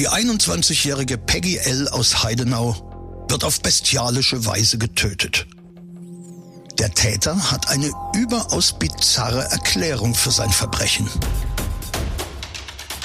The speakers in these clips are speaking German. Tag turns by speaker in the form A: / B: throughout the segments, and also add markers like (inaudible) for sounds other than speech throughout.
A: Die 21-jährige Peggy L. aus Heidenau wird auf bestialische Weise getötet. Der Täter hat eine überaus bizarre Erklärung für sein Verbrechen.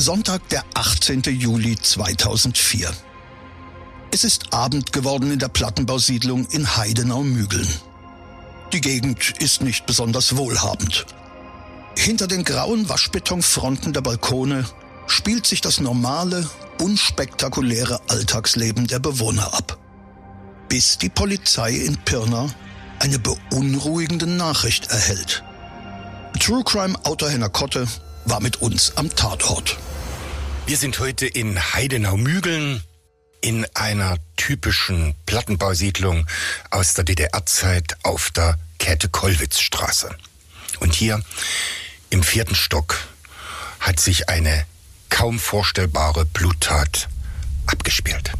A: Sonntag, der 18. Juli 2004. Es ist Abend geworden in der Plattenbausiedlung in Heidenau-Mügeln. Die Gegend ist nicht besonders wohlhabend. Hinter den grauen Waschbetonfronten der Balkone spielt sich das normale, unspektakuläre Alltagsleben der Bewohner ab. Bis die Polizei in Pirna eine beunruhigende Nachricht erhält. True Crime Autor Henner Kotte war mit uns am Tatort.
B: Wir sind heute in Heidenau-Mügeln in einer typischen Plattenbausiedlung aus der DDR-Zeit auf der Käthe-Kollwitz-Straße. Und hier im vierten Stock hat sich eine kaum vorstellbare Bluttat abgespielt.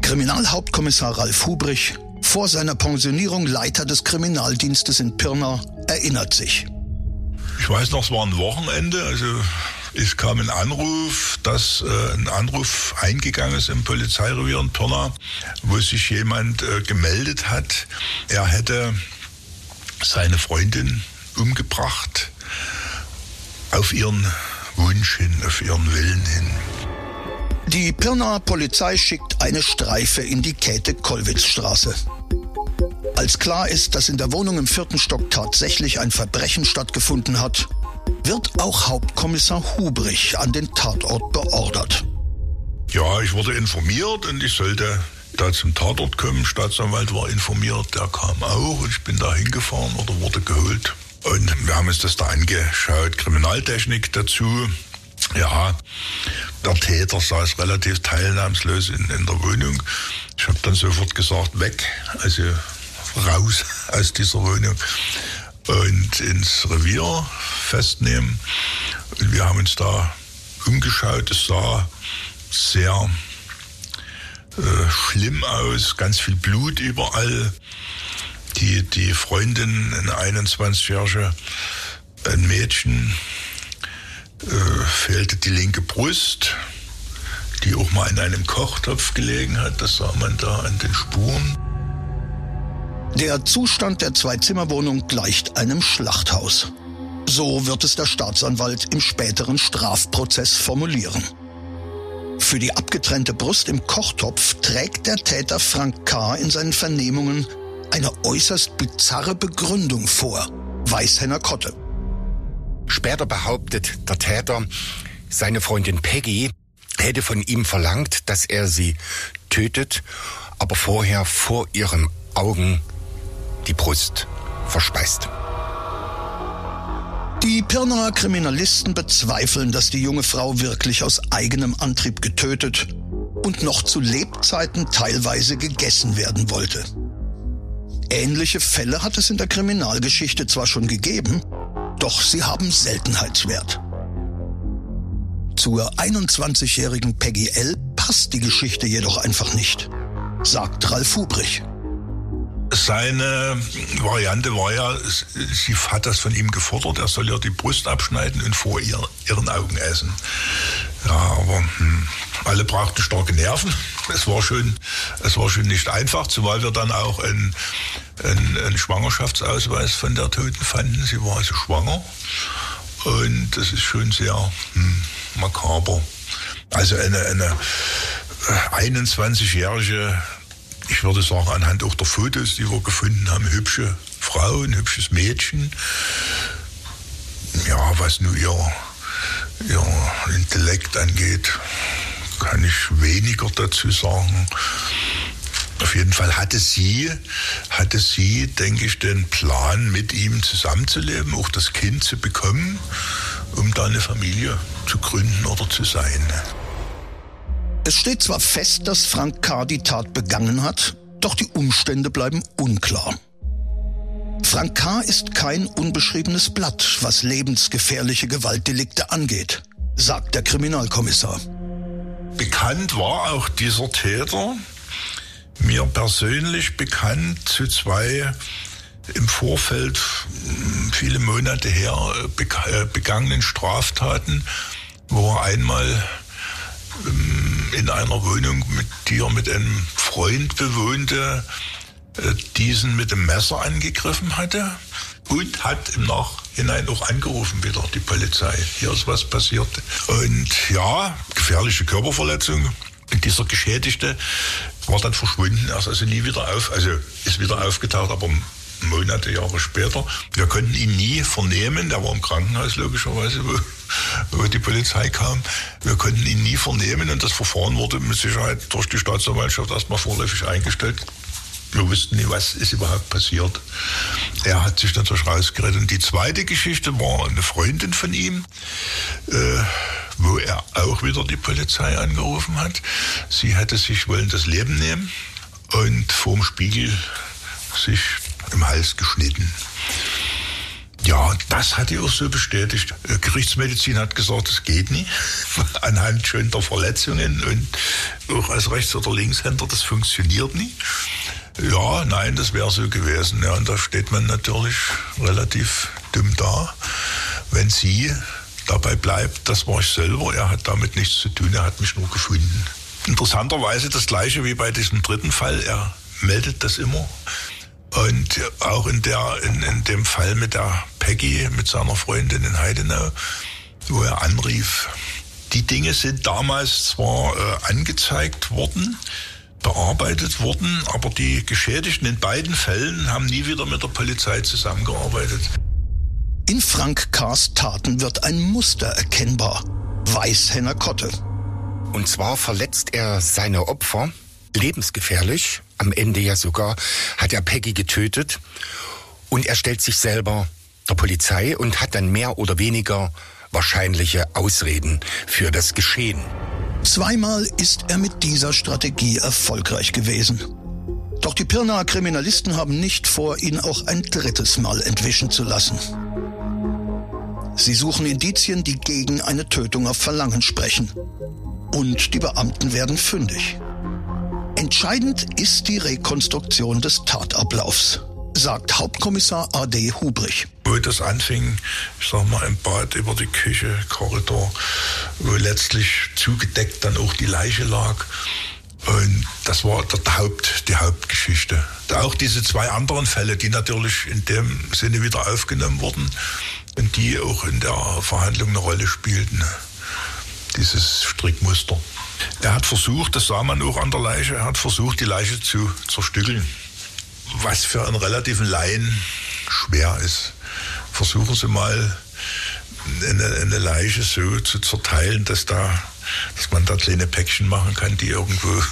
A: Kriminalhauptkommissar Ralf Hubrich, vor seiner Pensionierung Leiter des Kriminaldienstes in Pirna, erinnert sich.
C: Ich weiß noch, es war ein Wochenende, also es kam ein Anruf, dass äh, ein Anruf eingegangen ist im Polizeirevier in Pirna, wo sich jemand äh, gemeldet hat, er hätte seine Freundin umgebracht auf ihren Wunsch hin, auf ihren Willen hin.
A: Die Pirnaer Polizei schickt eine Streife in die Käthe-Kollwitz-Straße. Als klar ist, dass in der Wohnung im vierten Stock tatsächlich ein Verbrechen stattgefunden hat, wird auch Hauptkommissar Hubrich an den Tatort beordert.
C: Ja, ich wurde informiert und ich sollte da zum Tatort kommen. Staatsanwalt war informiert, der kam auch und ich bin da hingefahren oder wurde geholt. Und wir haben uns das da angeschaut. Kriminaltechnik dazu. Ja, der Täter saß relativ teilnahmslos in, in der Wohnung. Ich habe dann sofort gesagt, weg, also raus aus dieser Wohnung und ins Revier festnehmen. Und wir haben uns da umgeschaut. Es sah sehr äh, schlimm aus, ganz viel Blut überall. Die, die Freundin, eine 21-jährige, ein Mädchen, äh, fehlte die linke Brust, die auch mal in einem Kochtopf gelegen hat. Das sah man da an den Spuren.
A: Der Zustand der Zwei-Zimmer-Wohnung gleicht einem Schlachthaus. So wird es der Staatsanwalt im späteren Strafprozess formulieren. Für die abgetrennte Brust im Kochtopf trägt der Täter Frank K. in seinen Vernehmungen eine äußerst bizarre Begründung vor, weiß Henner Kotte.
B: Später behauptet der Täter, seine Freundin Peggy hätte von ihm verlangt, dass er sie tötet, aber vorher vor ihren Augen die Brust verspeist.
A: Die Pirnaer Kriminalisten bezweifeln, dass die junge Frau wirklich aus eigenem Antrieb getötet und noch zu Lebzeiten teilweise gegessen werden wollte. Ähnliche Fälle hat es in der Kriminalgeschichte zwar schon gegeben, doch sie haben Seltenheitswert. Zur 21-jährigen Peggy L. passt die Geschichte jedoch einfach nicht, sagt Ralf Hubrich.
C: Seine Variante war ja, sie hat das von ihm gefordert, er soll ihr die Brust abschneiden und vor ihr, ihren Augen essen. Ja, aber hm, alle brauchten starke Nerven. Es war schon, es war schon nicht einfach, zumal wir dann auch einen, einen, einen Schwangerschaftsausweis von der Toten fanden. Sie war also schwanger. Und das ist schon sehr hm, makaber. Also eine, eine 21-jährige ich würde sagen, anhand auch der Fotos, die wir gefunden haben, hübsche Frau, ein hübsches Mädchen. Ja, was nur ihr, ihr Intellekt angeht, kann ich weniger dazu sagen. Auf jeden Fall hatte sie, hatte sie, denke ich, den Plan, mit ihm zusammenzuleben, auch das Kind zu bekommen. um da eine Familie zu gründen oder zu sein.
A: Es steht zwar fest, dass Frank K. die Tat begangen hat, doch die Umstände bleiben unklar. Frank K. ist kein unbeschriebenes Blatt, was lebensgefährliche Gewaltdelikte angeht, sagt der Kriminalkommissar.
C: Bekannt war auch dieser Täter, mir persönlich bekannt zu zwei im Vorfeld hm, viele Monate her äh, begangenen Straftaten, wo er einmal ähm, in einer Wohnung, mit, die er mit einem Freund bewohnte, äh, diesen mit dem Messer angegriffen hatte und hat im Nachhinein auch angerufen wieder die Polizei. Hier ist was passiert. Und ja, gefährliche Körperverletzung. Und dieser Geschädigte war dann verschwunden. Er ist also nie wieder auf, also ist wieder aufgetaucht, aber Monate, Jahre später. Wir konnten ihn nie vernehmen. Der war im Krankenhaus logischerweise, wo, wo die Polizei kam. Wir konnten ihn nie vernehmen und das Verfahren wurde mit Sicherheit durch die Staatsanwaltschaft erstmal vorläufig eingestellt. Wir wussten nie, was ist überhaupt passiert. Er hat sich natürlich rausgerettet. Und die zweite Geschichte war eine Freundin von ihm, äh, wo er auch wieder die Polizei angerufen hat. Sie hätte sich wollen das Leben nehmen und vorm Spiegel sich im Hals geschnitten. Ja, das hat die auch so bestätigt. Äh, Gerichtsmedizin hat gesagt, es geht nicht. (laughs) Anhand schon der Verletzungen und auch als Rechts- oder Linkshänder, das funktioniert nicht. Ja, nein, das wäre so gewesen. Ja, und da steht man natürlich relativ dumm da, wenn sie dabei bleibt, das war ich selber, er hat damit nichts zu tun, er hat mich nur gefunden. Interessanterweise das gleiche wie bei diesem dritten Fall, er meldet das immer. Und auch in, der, in, in dem Fall mit der Peggy, mit seiner Freundin in Heidenau, wo er anrief. Die Dinge sind damals zwar äh, angezeigt worden, bearbeitet worden, aber die Geschädigten in beiden Fällen haben nie wieder mit der Polizei zusammengearbeitet.
A: In Frank K.'s Taten wird ein Muster erkennbar. Weißhenner Kotte.
B: Und zwar verletzt er seine Opfer lebensgefährlich. Am Ende ja sogar hat er Peggy getötet. Und er stellt sich selber der Polizei und hat dann mehr oder weniger wahrscheinliche Ausreden für das Geschehen.
A: Zweimal ist er mit dieser Strategie erfolgreich gewesen. Doch die Pirnaer Kriminalisten haben nicht vor, ihn auch ein drittes Mal entwischen zu lassen. Sie suchen Indizien, die gegen eine Tötung auf Verlangen sprechen. Und die Beamten werden fündig. Entscheidend ist die Rekonstruktion des Tatablaufs sagt Hauptkommissar A.D. Hubrich.
C: Wo das anfing, ich sag mal, im Bad über die Küche, Korridor, wo letztlich zugedeckt dann auch die Leiche lag. Und das war der Haupt, die Hauptgeschichte. Auch diese zwei anderen Fälle, die natürlich in dem Sinne wieder aufgenommen wurden und die auch in der Verhandlung eine Rolle spielten. Dieses Strickmuster. Er hat versucht, das sah man auch an der Leiche, er hat versucht, die Leiche zu zerstückeln was für einen relativen Laien schwer ist. Versuchen Sie mal eine, eine Leiche so zu zerteilen, dass da, dass man da kleine Päckchen machen kann, die irgendwo (laughs)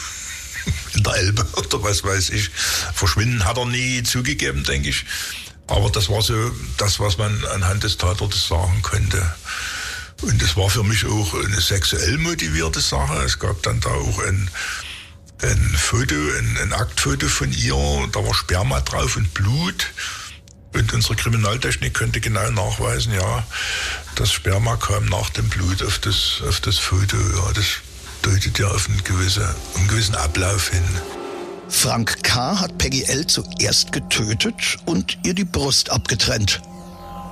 C: in der Elbe oder was weiß ich verschwinden. Hat er nie zugegeben, denke ich. Aber das war so das, was man anhand des Tatortes sagen könnte. Und das war für mich auch eine sexuell motivierte Sache. Es gab dann da auch ein, ein Foto, ein, ein Aktfoto von ihr, da war Sperma drauf und Blut. Und unsere Kriminaltechnik könnte genau nachweisen, ja, das Sperma kam nach dem Blut auf das, auf das Foto. Ja, das deutet ja auf einen, gewisse, einen gewissen Ablauf hin.
A: Frank K. hat Peggy L. zuerst getötet und ihr die Brust abgetrennt.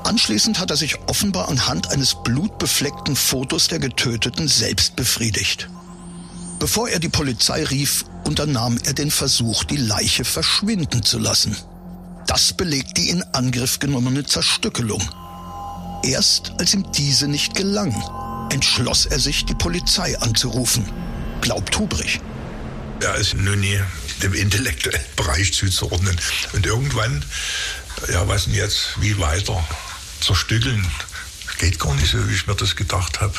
A: Anschließend hat er sich offenbar anhand eines blutbefleckten Fotos der Getöteten selbst befriedigt. Bevor er die Polizei rief, unternahm er den Versuch, die Leiche verschwinden zu lassen. Das belegt die in Angriff genommene Zerstückelung. Erst als ihm diese nicht gelang, entschloss er sich, die Polizei anzurufen, glaubt Hubrich.
C: Er ist nun nie dem intellektuellen Bereich zuzuordnen. Und irgendwann, ja, was denn jetzt, wie weiter? Zerstückeln, geht gar nicht so, wie ich mir das gedacht habe.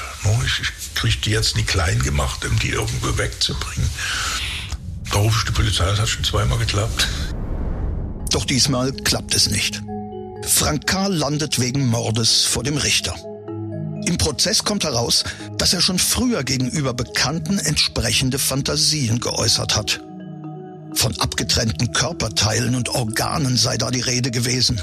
C: Ich, ich kriege die jetzt nicht klein gemacht, um die irgendwo wegzubringen. Da rufe ich die Polizei, das hat schon zweimal geklappt.
A: Doch diesmal klappt es nicht. Frank K. landet wegen Mordes vor dem Richter. Im Prozess kommt heraus, dass er schon früher gegenüber Bekannten entsprechende Fantasien geäußert hat. Von abgetrennten Körperteilen und Organen sei da die Rede gewesen.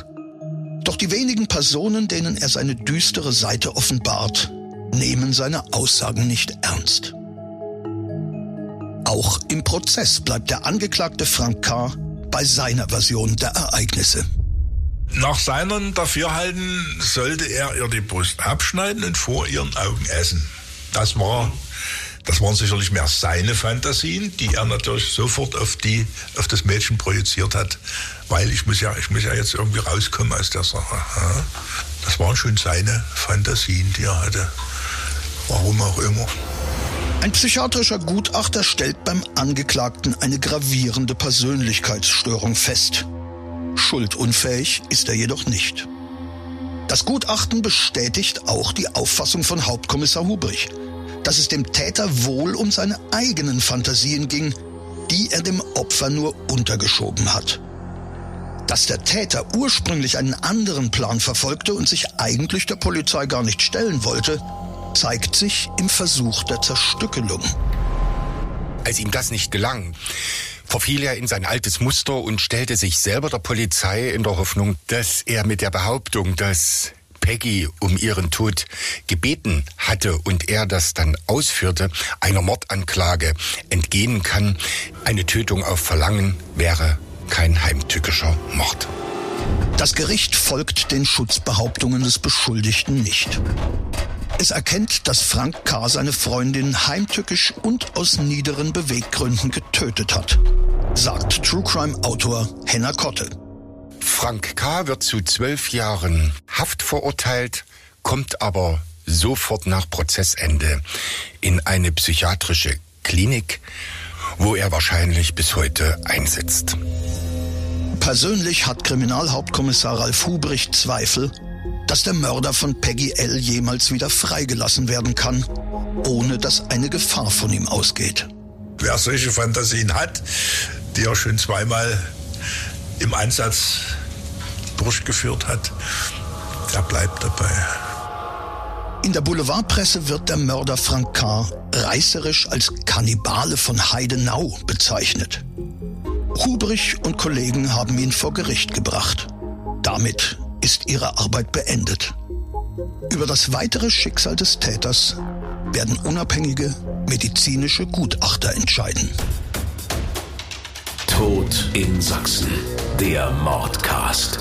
A: Doch die wenigen Personen, denen er seine düstere Seite offenbart, nehmen seine Aussagen nicht ernst. Auch im Prozess bleibt der Angeklagte Frank K. bei seiner Version der Ereignisse.
C: Nach seinem Dafürhalten sollte er ihr die Brust abschneiden und vor ihren Augen essen. Das war, das waren sicherlich mehr seine Fantasien, die er natürlich sofort auf die, auf das Mädchen projiziert hat, weil ich muss ja, ich muss ja jetzt irgendwie rauskommen aus der Sache. Das waren schon seine Fantasien, die er hatte. Warum auch immer.
A: Ein psychiatrischer Gutachter stellt beim Angeklagten eine gravierende Persönlichkeitsstörung fest. Schuldunfähig ist er jedoch nicht. Das Gutachten bestätigt auch die Auffassung von Hauptkommissar Hubrich, dass es dem Täter wohl um seine eigenen Fantasien ging, die er dem Opfer nur untergeschoben hat. Dass der Täter ursprünglich einen anderen Plan verfolgte und sich eigentlich der Polizei gar nicht stellen wollte, zeigt sich im Versuch der Zerstückelung.
B: Als ihm das nicht gelang, verfiel er in sein altes Muster und stellte sich selber der Polizei in der Hoffnung, dass er mit der Behauptung, dass Peggy um ihren Tod gebeten hatte und er das dann ausführte, einer Mordanklage entgehen kann. Eine Tötung auf Verlangen wäre kein heimtückischer Mord.
A: Das Gericht folgt den Schutzbehauptungen des Beschuldigten nicht. Es erkennt, dass Frank K. seine Freundin heimtückisch und aus niederen Beweggründen getötet hat, sagt True Crime Autor Henna Kotte.
B: Frank K. wird zu zwölf Jahren Haft verurteilt, kommt aber sofort nach Prozessende in eine psychiatrische Klinik, wo er wahrscheinlich bis heute einsitzt.
A: Persönlich hat Kriminalhauptkommissar Ralf Hubrich Zweifel, dass der Mörder von Peggy L. jemals wieder freigelassen werden kann, ohne dass eine Gefahr von ihm ausgeht.
C: Wer solche Fantasien hat, die er schon zweimal im Einsatz durchgeführt hat, der bleibt dabei.
A: In der Boulevardpresse wird der Mörder Frank K. reißerisch als Kannibale von Heidenau bezeichnet. Hubrich und Kollegen haben ihn vor Gericht gebracht. Damit ist ihre Arbeit beendet. Über das weitere Schicksal des Täters werden unabhängige medizinische Gutachter entscheiden.
D: Tod in Sachsen. Der Mordcast.